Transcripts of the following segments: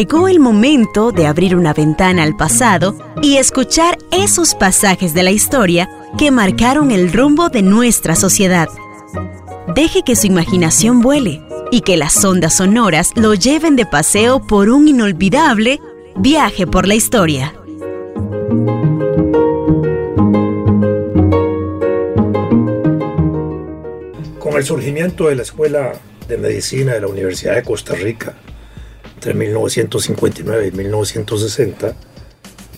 llegó el momento de abrir una ventana al pasado y escuchar esos pasajes de la historia que marcaron el rumbo de nuestra sociedad. Deje que su imaginación vuele y que las ondas sonoras lo lleven de paseo por un inolvidable viaje por la historia. Con el surgimiento de la Escuela de Medicina de la Universidad de Costa Rica, entre 1959 y 1960,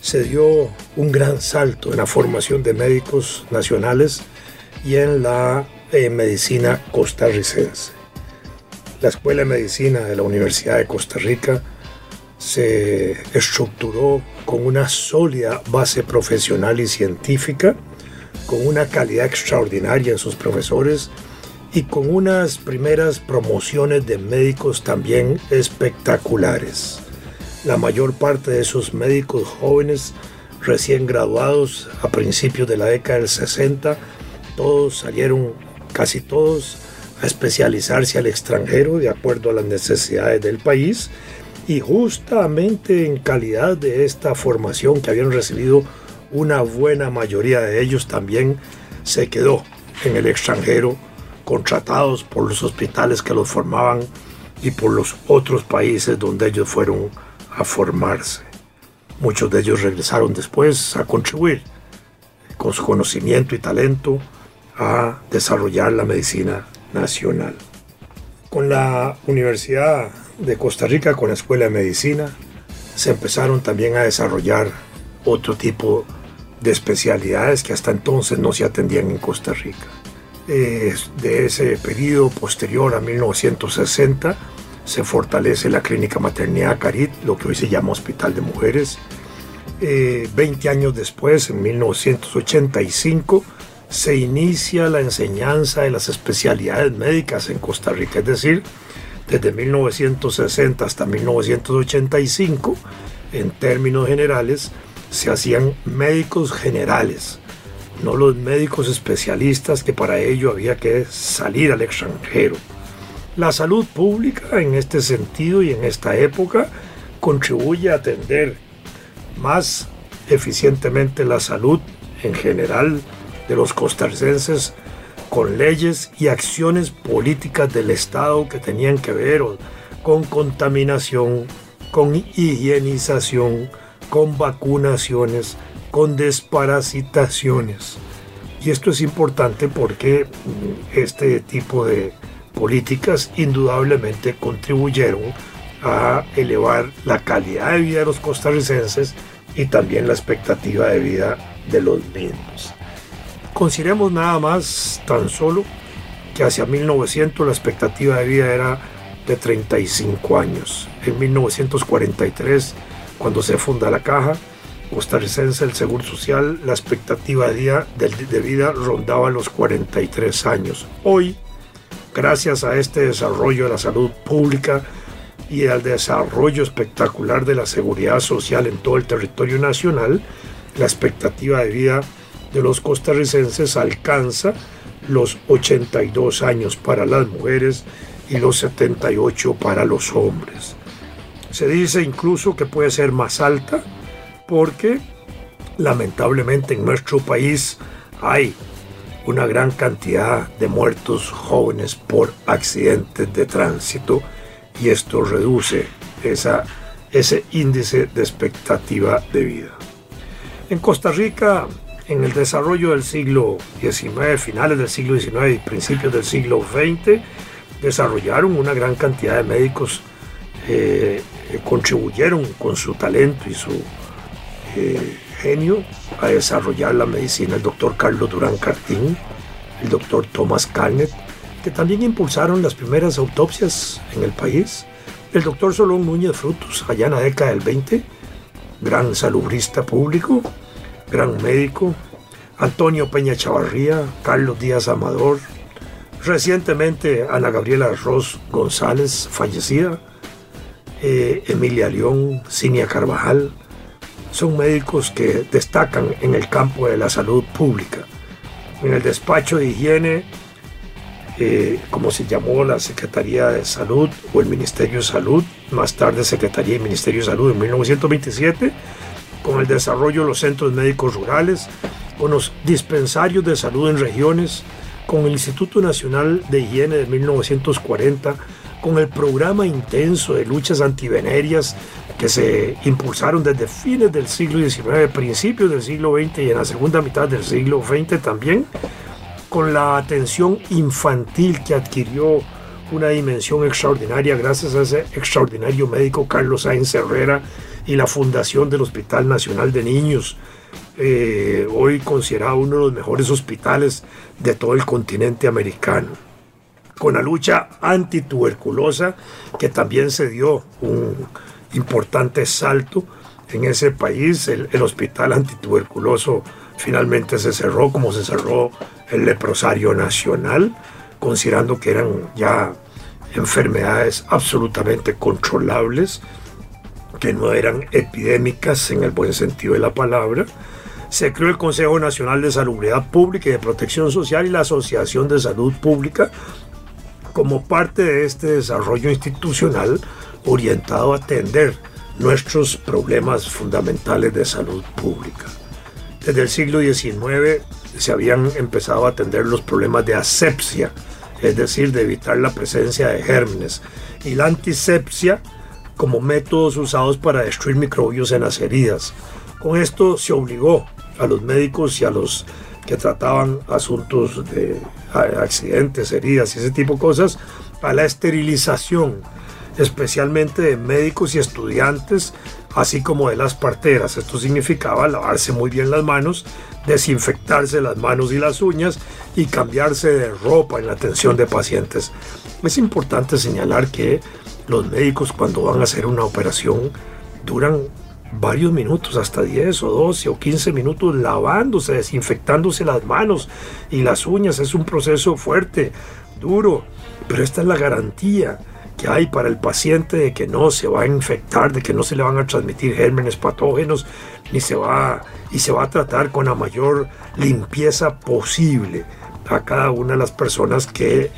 se dio un gran salto en la formación de médicos nacionales y en la eh, medicina costarricense. La Escuela de Medicina de la Universidad de Costa Rica se estructuró con una sólida base profesional y científica, con una calidad extraordinaria en sus profesores y con unas primeras promociones de médicos también espectaculares. La mayor parte de esos médicos jóvenes recién graduados a principios de la década del 60, todos salieron, casi todos, a especializarse al extranjero de acuerdo a las necesidades del país y justamente en calidad de esta formación que habían recibido una buena mayoría de ellos también se quedó en el extranjero contratados por los hospitales que los formaban y por los otros países donde ellos fueron a formarse. Muchos de ellos regresaron después a contribuir con su conocimiento y talento a desarrollar la medicina nacional. Con la Universidad de Costa Rica, con la Escuela de Medicina, se empezaron también a desarrollar otro tipo de especialidades que hasta entonces no se atendían en Costa Rica de ese periodo posterior a 1960 se fortalece la clínica maternidad Carit, lo que hoy se llama Hospital de Mujeres. Eh, 20 años después, en 1985, se inicia la enseñanza de las especialidades médicas en Costa Rica, es decir, desde 1960 hasta 1985, en términos generales, se hacían médicos generales, no los médicos especialistas que para ello había que salir al extranjero. La salud pública en este sentido y en esta época contribuye a atender más eficientemente la salud en general de los costarricenses con leyes y acciones políticas del Estado que tenían que ver con contaminación, con higienización, con vacunaciones, con desparasitaciones. Y esto es importante porque este tipo de políticas indudablemente contribuyeron a elevar la calidad de vida de los costarricenses y también la expectativa de vida de los mismos. Consideremos nada más tan solo que hacia 1900 la expectativa de vida era de 35 años. En 1943, cuando se funda la caja, costarricense el Seguro Social, la expectativa de vida rondaba los 43 años. Hoy, gracias a este desarrollo de la salud pública y al desarrollo espectacular de la seguridad social en todo el territorio nacional, la expectativa de vida de los costarricenses alcanza los 82 años para las mujeres y los 78 para los hombres. Se dice incluso que puede ser más alta porque lamentablemente en nuestro país hay una gran cantidad de muertos jóvenes por accidentes de tránsito y esto reduce esa, ese índice de expectativa de vida. En Costa Rica, en el desarrollo del siglo XIX, finales del siglo XIX y principios del siglo XX, desarrollaron una gran cantidad de médicos eh, que contribuyeron con su talento y su eh, genio a desarrollar la medicina, el doctor Carlos Durán Cartín, el doctor Thomas Carnet, que también impulsaron las primeras autopsias en el país, el doctor Solón Núñez Frutos, allá en la década del 20, gran salubrista público, gran médico, Antonio Peña Chavarría, Carlos Díaz Amador, recientemente Ana Gabriela Ross González, fallecida, eh, Emilia León, Cinia Carvajal, son médicos que destacan en el campo de la salud pública. En el despacho de higiene eh, como se llamó la Secretaría de Salud o el Ministerio de Salud, más tarde Secretaría y Ministerio de Salud en 1927, con el desarrollo de los centros médicos rurales, con los dispensarios de salud en regiones, con el Instituto Nacional de Higiene de 1940, con el programa intenso de luchas antivenerias que se impulsaron desde fines del siglo XIX, principios del siglo XX y en la segunda mitad del siglo XX también, con la atención infantil que adquirió una dimensión extraordinaria gracias a ese extraordinario médico Carlos Sainz Herrera y la fundación del Hospital Nacional de Niños, eh, hoy considerado uno de los mejores hospitales de todo el continente americano. Con la lucha antituberculosa, que también se dio un importante salto en ese país, el, hospital antituberculoso finalmente se cerró como se cerró el leprosario nacional, considerando que eran ya enfermedades absolutamente controlables, que no eran epidémicas en el buen sentido de la palabra. Se creó el Consejo Nacional de Salubridad Pública y de Protección Social y la Asociación de Salud Pública como parte de este desarrollo institucional orientado a atender nuestros problemas fundamentales de salud pública. Desde el siglo XIX se habían empezado a atender los problemas de asepsia, es decir, de evitar la presencia de gérmenes, y la antisepsia como métodos usados para destruir microbios en las heridas. Con esto se obligó a los médicos y a los que trataban asuntos de accidentes, heridas y ese tipo de cosas a la esterilización, especialmente de médicos y estudiantes así como de las parteras. Esto significaba lavarse muy bien las manos, desinfectarse las manos y las uñas y cambiarse de ropa en la atención de pacientes. Es importante señalar que los médicos cuando van a hacer una operación duran varios minutos, hasta 10 o 12 o 15 minutos lavándose, desinfectándose las manos y las uñas. Es un proceso fuerte, duro, pero esta es la garantía que hay para el paciente de que no se va a infectar, de que no se le van a transmitir gérmenes patógenos, ni se va y se va a tratar con la mayor limpieza posible a cada una de las personas que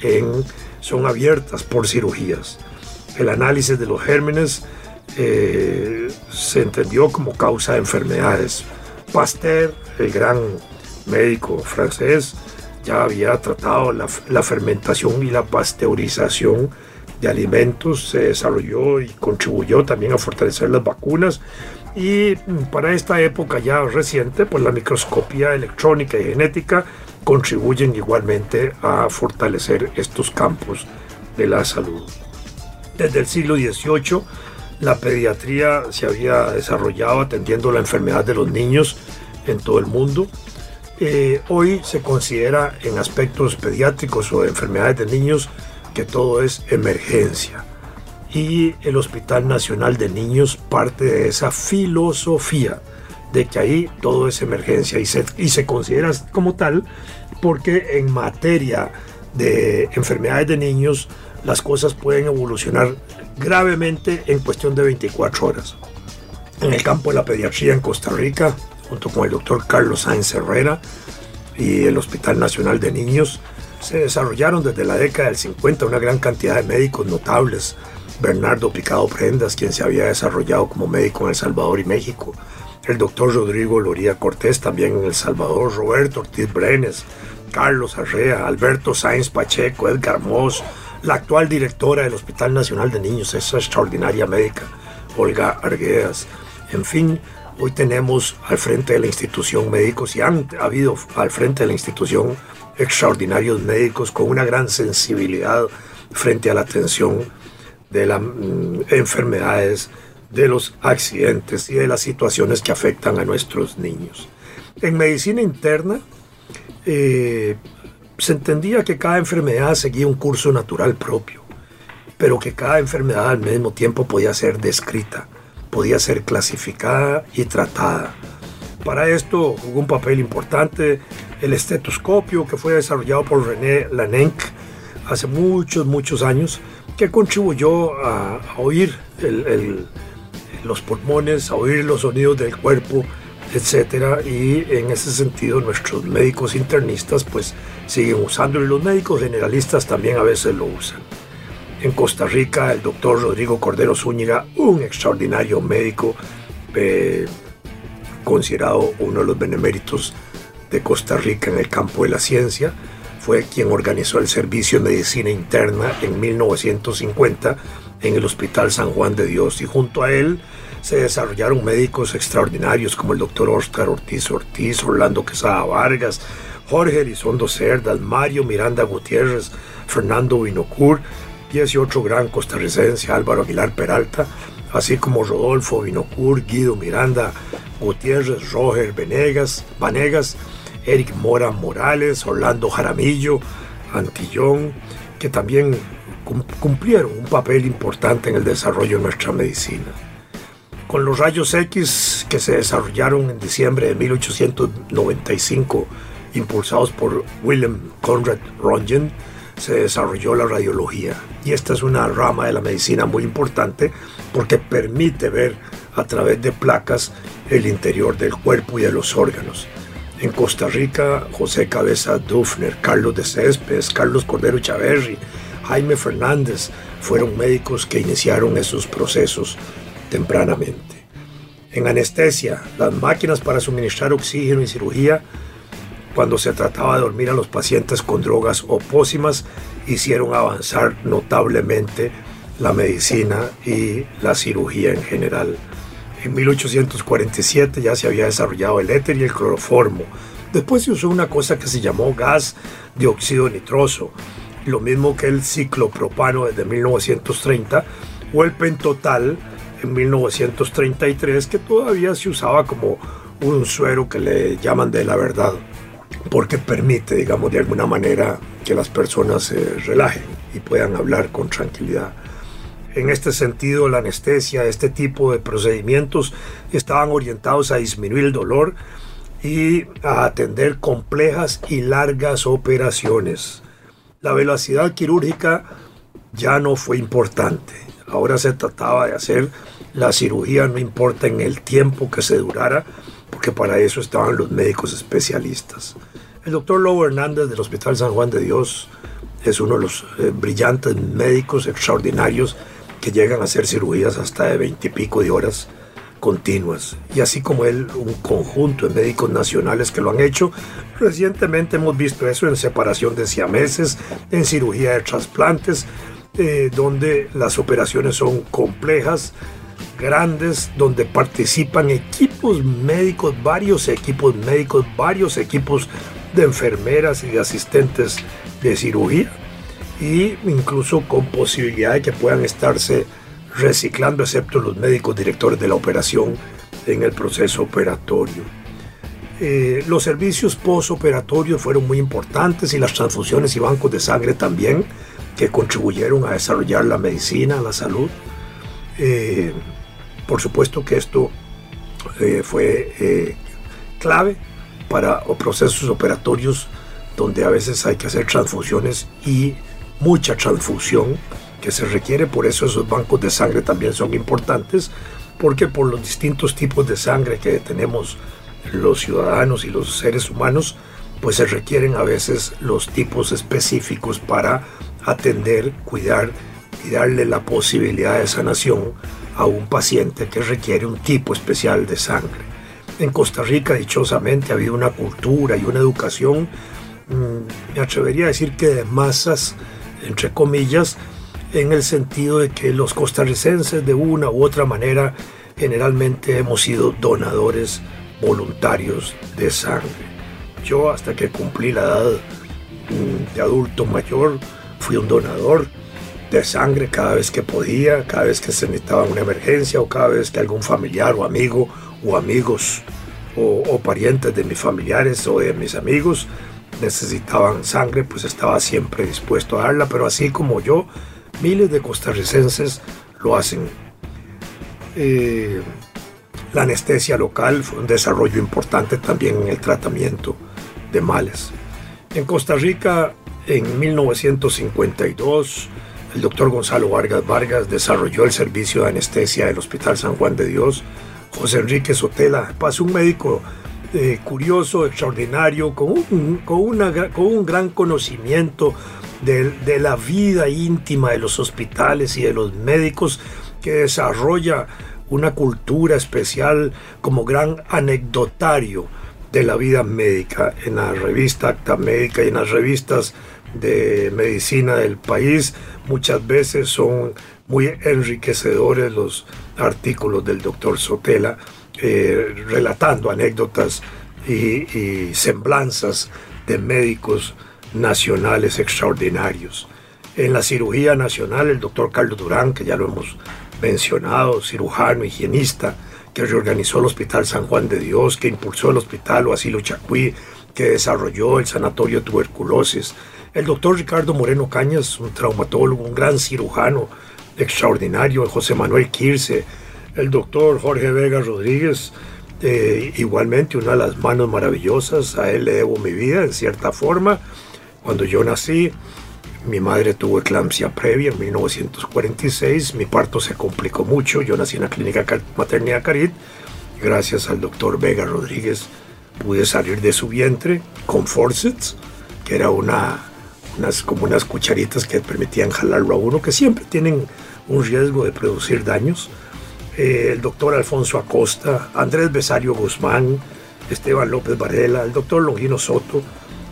son abiertas por cirugías. El análisis de los gérmenes eh, se entendió como causa de enfermedades. Pasteur, el gran médico francés, ya había tratado la, la fermentación y la pasteurización de alimentos se desarrolló y contribuyó también a fortalecer las vacunas. Y para esta época ya reciente, pues la microscopía electrónica y genética contribuyen igualmente a fortalecer estos campos de la salud. Desde el siglo XVIII, la pediatría se había desarrollado atendiendo la enfermedad de los niños en todo el mundo. Eh, hoy se considera en aspectos pediátricos o de enfermedades de niños que todo es emergencia. Y el Hospital Nacional de Niños parte de esa filosofía de que ahí todo es emergencia y se, y se considera como tal porque en materia de enfermedades de niños las cosas pueden evolucionar gravemente en cuestión de 24 horas. En el campo de la pediatría en Costa Rica, junto con el doctor Carlos Sáenz Herrera y el Hospital Nacional de Niños, se desarrollaron desde la década del 50 una gran cantidad de médicos notables. Bernardo Picado Prendas, quien se había desarrollado como médico en El Salvador y México. El doctor Rodrigo Loría Cortés, también en El Salvador. Roberto Ortiz Brenes. Carlos Arrea. Alberto Sáenz Pacheco. Edgar Moss. La actual directora del Hospital Nacional de Niños, esa extraordinaria médica. Olga Arguedas. En fin, hoy tenemos al frente de la institución médicos y han habido al frente de la institución extraordinarios médicos con una gran sensibilidad frente a la atención de las mm, enfermedades, de los accidentes y de las situaciones que afectan a nuestros niños. En medicina interna eh, se entendía que cada enfermedad seguía un curso natural propio, pero que cada enfermedad al mismo tiempo podía ser descrita, podía ser clasificada y tratada. Para esto jugó un papel importante el estetoscopio que fue desarrollado por René Lanenck hace muchos, muchos años, que contribuyó a, oír los pulmones, a oír los sonidos del cuerpo etcétera y en ese sentido nuestros médicos internistas pues siguen usándolo y los médicos generalistas también a veces lo usan. En Costa Rica el doctor Rodrigo Cordero Zúñiga, un extraordinario médico eh, considerado uno de los beneméritos de Costa Rica en el campo de la ciencia, fue quien organizó el servicio de medicina interna en 1950 en el Hospital San Juan de Dios. Y junto a él se desarrollaron médicos extraordinarios como el doctor Oscar Ortiz Ortiz, Orlando Quesada Vargas, Jorge Elizondo Cerdas, Mario Miranda Gutiérrez, Fernando ese otro gran costarricense Álvaro Aguilar Peralta, así como Rodolfo Vinocur, Guido Miranda Gutiérrez, Roger Venegas, Vanegas, Eric Mora Morales, Orlando Jaramillo, Antillón, que también cumplieron un papel importante en el desarrollo de nuestra medicina con los rayos X que se desarrollaron en diciembre de 1895, impulsados por William Conrad Röntgen, se desarrolló la radiología. Y esta es una rama de la medicina muy importante porque permite ver a través de placas el interior del cuerpo y de los órganos. En Costa Rica, José Cabeza Dufner, Carlos de Céspedes, Carlos Cordero Chaverri, Jaime Fernández fueron médicos que iniciaron esos procesos tempranamente. En anestesia, las máquinas para suministrar oxígeno y cirugía, cuando se trataba de dormir a los pacientes con drogas o hicieron avanzar notablemente la medicina y la cirugía en general. En 1847 ya se había desarrollado el éter y el cloroformo. Después se usó una cosa que se llamó gas de óxido nitroso, lo mismo que el ciclopropano desde 1930 o el pentotal en 1933 que todavía se usaba como un suero que le llaman de la verdad, porque permite, digamos, de alguna manera que las personas se relajen y puedan hablar con tranquilidad. En este sentido, la anestesia, este tipo de procedimientos estaban orientados a disminuir el dolor y a atender complejas y largas operaciones. La velocidad quirúrgica ya no fue importante. Ahora se trataba de hacer la cirugía, no importa en el tiempo que se durara, porque para eso estaban los médicos especialistas. El doctor Lobo Hernández del Hospital San Juan de Dios es uno de los eh, brillantes médicos extraordinarios que llegan a hacer cirugías hasta de veintipico de horas continuas. Y así como él, un conjunto de médicos nacionales que lo han hecho. Recientemente hemos visto eso en separación de siameses, en cirugía de trasplantes, eh, donde las operaciones son complejas, grandes, donde participan equipos médicos, varios equipos médicos, varios equipos de enfermeras y de asistentes de cirugía, e incluso con posibilidad de que puedan estarse reciclando, excepto los médicos directores de la operación en el proceso operatorio. Eh, los servicios postoperatorios fueron muy importantes y las transfusiones y bancos de sangre también que contribuyeron a desarrollar la medicina, la salud. Eh, por supuesto que esto eh, fue eh, clave para procesos operatorios donde a veces hay que hacer transfusiones y mucha transfusión que se requiere, por eso esos bancos de sangre también son importantes, porque por los distintos tipos de sangre que tenemos los ciudadanos y los seres humanos, pues se requieren a veces los tipos específicos para atender, cuidar y darle la posibilidad de sanación a un paciente que requiere un tipo especial de sangre. En Costa Rica, dichosamente, ha habido una cultura y una educación, mm, me atrevería a decir que de masas, entre comillas, en el sentido de que los costarricenses de una u otra manera generalmente hemos sido donadores voluntarios de sangre. Yo hasta que cumplí la edad mm, de adulto mayor fui un donador de sangre cada vez que podía, cada vez que se necesitaba una emergencia o cada vez que algún familiar o amigo o amigos o, parientes de mis familiares o de mis amigos necesitaban sangre, pues estaba siempre dispuesto a darla, pero así como yo, miles de costarricenses lo hacen. Eh, la anestesia local fue un desarrollo importante también en el tratamiento de males. En Costa Rica, en 1952, el doctor Gonzalo Vargas Vargas desarrolló el servicio de anestesia del Hospital San Juan de Dios José Enrique Sotela. Pasó un médico eh, curioso, extraordinario, con un, con, con un gran conocimiento de, de, la vida íntima de los hospitales y de los médicos, que desarrolla una cultura especial como gran anecdotario de la vida médica en la revista Acta Médica y en las revistas de medicina del país. Muchas veces son muy enriquecedores los artículos del doctor Sotela, eh, relatando anécdotas y, semblanzas de médicos nacionales extraordinarios. En la cirugía nacional, el doctor Carlos Durán, que ya lo hemos mencionado, cirujano, higienista, que reorganizó el Hospital San Juan de Dios, que impulsó el Hospital Asilo Chacuí, que desarrolló el Sanatorio Tuberculosis. El doctor Ricardo Moreno Cañas, un traumatólogo, un gran cirujano, extraordinario, José Manuel Quirce, el doctor Jorge Vega Rodríguez, eh, igualmente una de las manos maravillosas, a él le debo mi vida en cierta forma. Cuando yo nací, mi madre tuvo eclampsia previa en 1946, mi parto se complicó mucho, yo nací en la clínica maternidad Carit, gracias al doctor Vega Rodríguez pude salir de su vientre con forceps, que era una unas, como unas cucharitas que permitían jalarlo a uno, que siempre tienen un riesgo de producir daños. Eh, el doctor Alfonso Acosta, Andrés Besario Guzmán, Esteban López Varela, el doctor Longino Soto,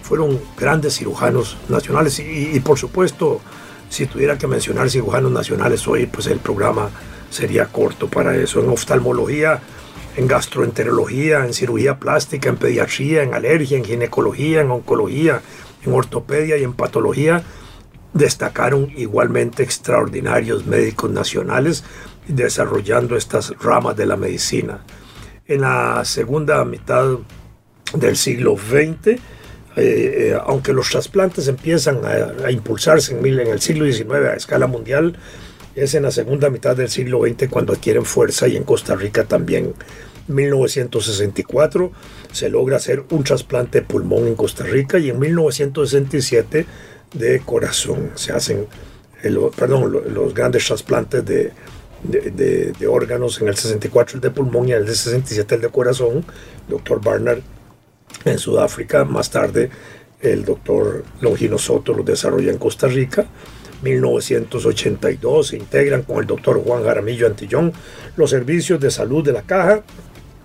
fueron grandes cirujanos nacionales y, por supuesto, si tuviera que mencionar cirujanos nacionales hoy, pues el programa sería corto para eso. En oftalmología, en gastroenterología, en cirugía plástica, en pediatría, en alergia, en ginecología, en oncología, en ortopedia y en patología destacaron igualmente extraordinarios médicos nacionales desarrollando estas ramas de la medicina. En la segunda mitad del siglo XX, eh, eh, aunque los trasplantes empiezan a, impulsarse en, el siglo XIX a escala mundial, es en la segunda mitad del siglo XX cuando adquieren fuerza y en Costa Rica también 1964 se logra hacer un trasplante de pulmón en Costa Rica y en 1967 de corazón. Se hacen los grandes trasplantes de, de, órganos en el 64 el de pulmón y en el 67 el de corazón. Doctor Barnard en Sudáfrica. Más tarde el doctor Longino Soto lo desarrolla en Costa Rica. 1982 se integran con el doctor Juan Jaramillo Antillón los servicios de salud de la Caja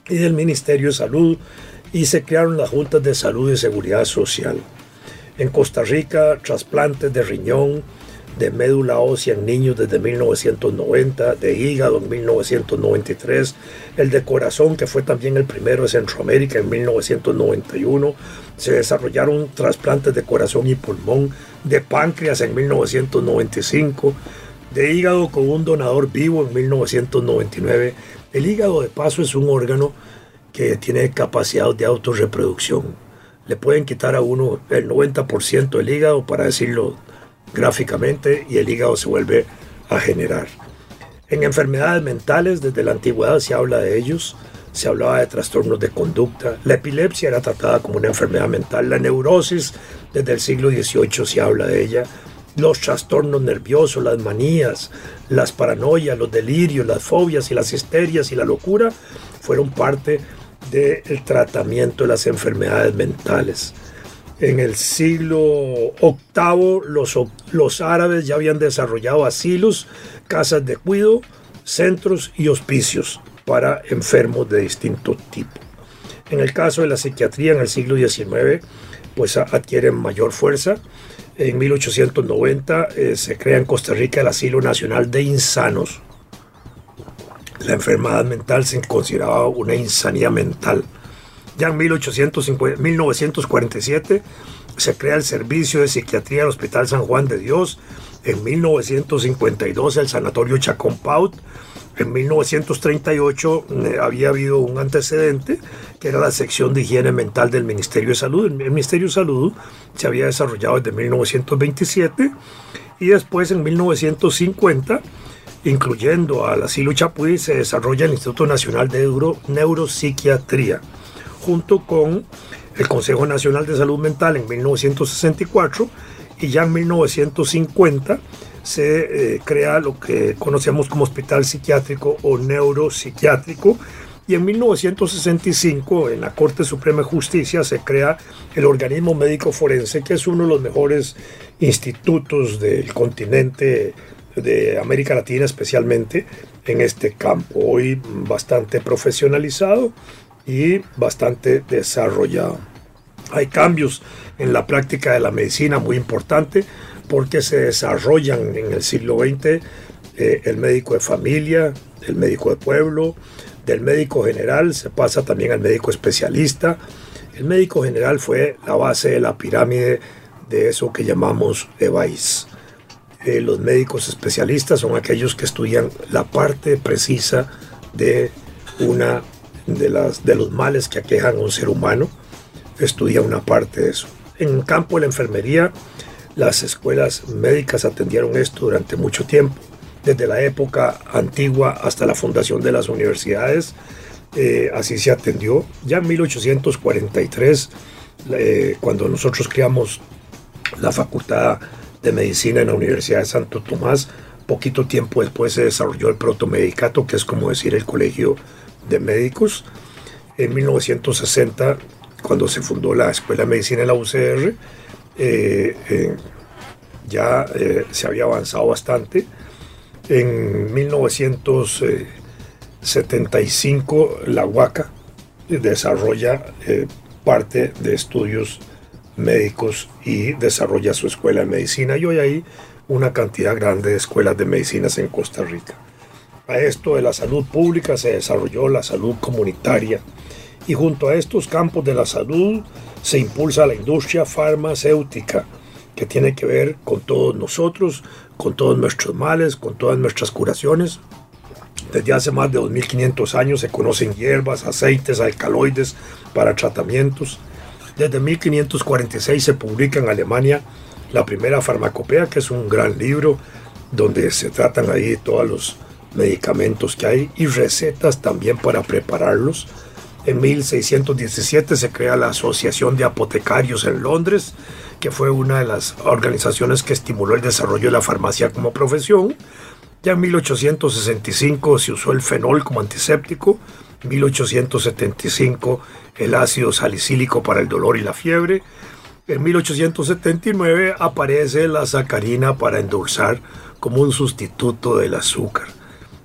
y del Ministerio de Salud y se crearon las juntas de salud y seguridad social. En Costa Rica, trasplantes de riñón, de médula ósea en niños desde 1990, de hígado en 1993, el de corazón, que fue también el primero de Centroamérica en 1991, se desarrollaron trasplantes de corazón y pulmón, de páncreas en 1995, de hígado con un donador vivo en 1999 el hígado de paso es un órgano que tiene capacidad de autorreproducción. Le pueden quitar a uno el 90% del hígado, para decirlo gráficamente, y el hígado se vuelve a generar. En enfermedades mentales, desde la antigüedad se habla de ellos, se hablaba de trastornos de conducta, la epilepsia era tratada como una enfermedad mental, la neurosis, desde el siglo XVIII se habla de ella, los trastornos nerviosos, las manías, las paranoias, los delirios, las fobias y las histerias y la locura fueron parte del tratamiento de las enfermedades mentales. En el siglo VIII los, los árabes ya habían desarrollado asilos, casas de cuido, centros y hospicios para enfermos de distinto tipo. En el caso de la psiquiatría en el siglo XIX, pues adquieren mayor fuerza en 1890 eh, se crea en Costa Rica el Asilo Nacional de Insanos. La enfermedad mental se consideraba una insanidad mental. Ya en 1947 se crea el Servicio de Psiquiatría del Hospital San Juan de Dios. En 1952 el Sanatorio Chacón Paut en 1938 eh, había habido un antecedente que era la sección de higiene mental del Ministerio de Salud. El Ministerio de Salud se había desarrollado desde 1927 y después en 1950, incluyendo al asilo Chapuí, se desarrolla el Instituto Nacional de Neuropsiquiatría, junto con el Consejo Nacional de Salud Mental en 1964 y ya en 1950 se eh, crea lo que conocemos como hospital psiquiátrico o neuropsiquiátrico Y en 1965, en la Corte Suprema de Justicia, se crea el organismo médico forense, que es uno de los mejores institutos del continente de América Latina especialmente en este campo, hoy bastante profesionalizado y bastante desarrollado. Hay cambios en la práctica de la medicina muy importante porque se desarrollan en el siglo XX eh, el médico de familia, el médico de pueblo, del médico general se pasa también al médico especialista. El médico general fue la base de la pirámide de eso que llamamos EVAIS. Eh, los médicos especialistas son aquellos que estudian la parte precisa de una de, las, de los males que aquejan a un ser humano, estudia una parte de eso. En el campo de la enfermería, las escuelas médicas atendieron esto durante mucho tiempo desde la época antigua hasta la fundación de las universidades. Eh, así se atendió. Ya en 1843, eh, cuando nosotros creamos la Facultad de Medicina en la Universidad de Santo Tomás, poquito tiempo después se desarrolló el protomedicato, que es como decir el Colegio de Médicos. En 1960, cuando se fundó la Escuela de Medicina en la UCR, eh, ya se había avanzado bastante en 1975 la Huaca desarrolla eh, parte de estudios médicos y desarrolla su escuela de medicina y hoy hay una cantidad grande de escuelas de medicinas en Costa Rica. A esto de la salud pública se desarrolló la salud comunitaria y junto a estos campos de la salud se impulsa la industria farmacéutica que tiene que ver con todos nosotros, con todos nuestros males, con todas nuestras curaciones. Desde hace más de 2500 años se conocen hierbas, aceites, alcaloides para tratamientos. Desde 1546 se publica en Alemania la primera farmacopea, que es un gran libro donde se tratan ahí todos los medicamentos que hay y recetas también para prepararlos. En 1617 se crea la Asociación de Apotecarios en Londres, que fue una de las organizaciones que estimuló el desarrollo de la farmacia como profesión. Ya en 1865 se usó el fenol como antiséptico, 1875 el ácido salicílico para el dolor y la fiebre, en 1879 aparece la sacarina para endulzar como un sustituto del azúcar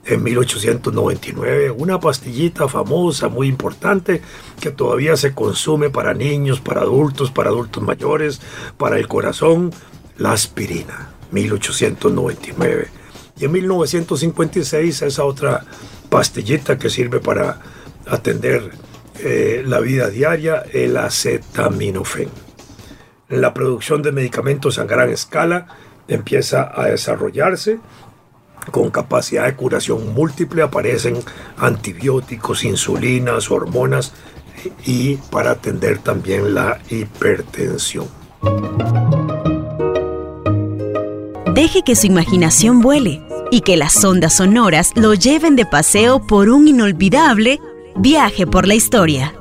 en 1899, una pastillita famosa, muy importante, que todavía se consume para niños, para adultos, para adultos mayores, para el corazón, la aspirina, 1899. Y en 1956 esa otra pastillita que sirve para atender eh, la vida diaria, el acetaminofén. La producción de medicamentos a gran escala empieza a desarrollarse con capacidad de curación múltiple aparecen antibióticos, insulinas, hormonas y para atender también la hipertensión. Deje que su imaginación vuele y que las ondas sonoras lo lleven de paseo por un inolvidable viaje por la historia.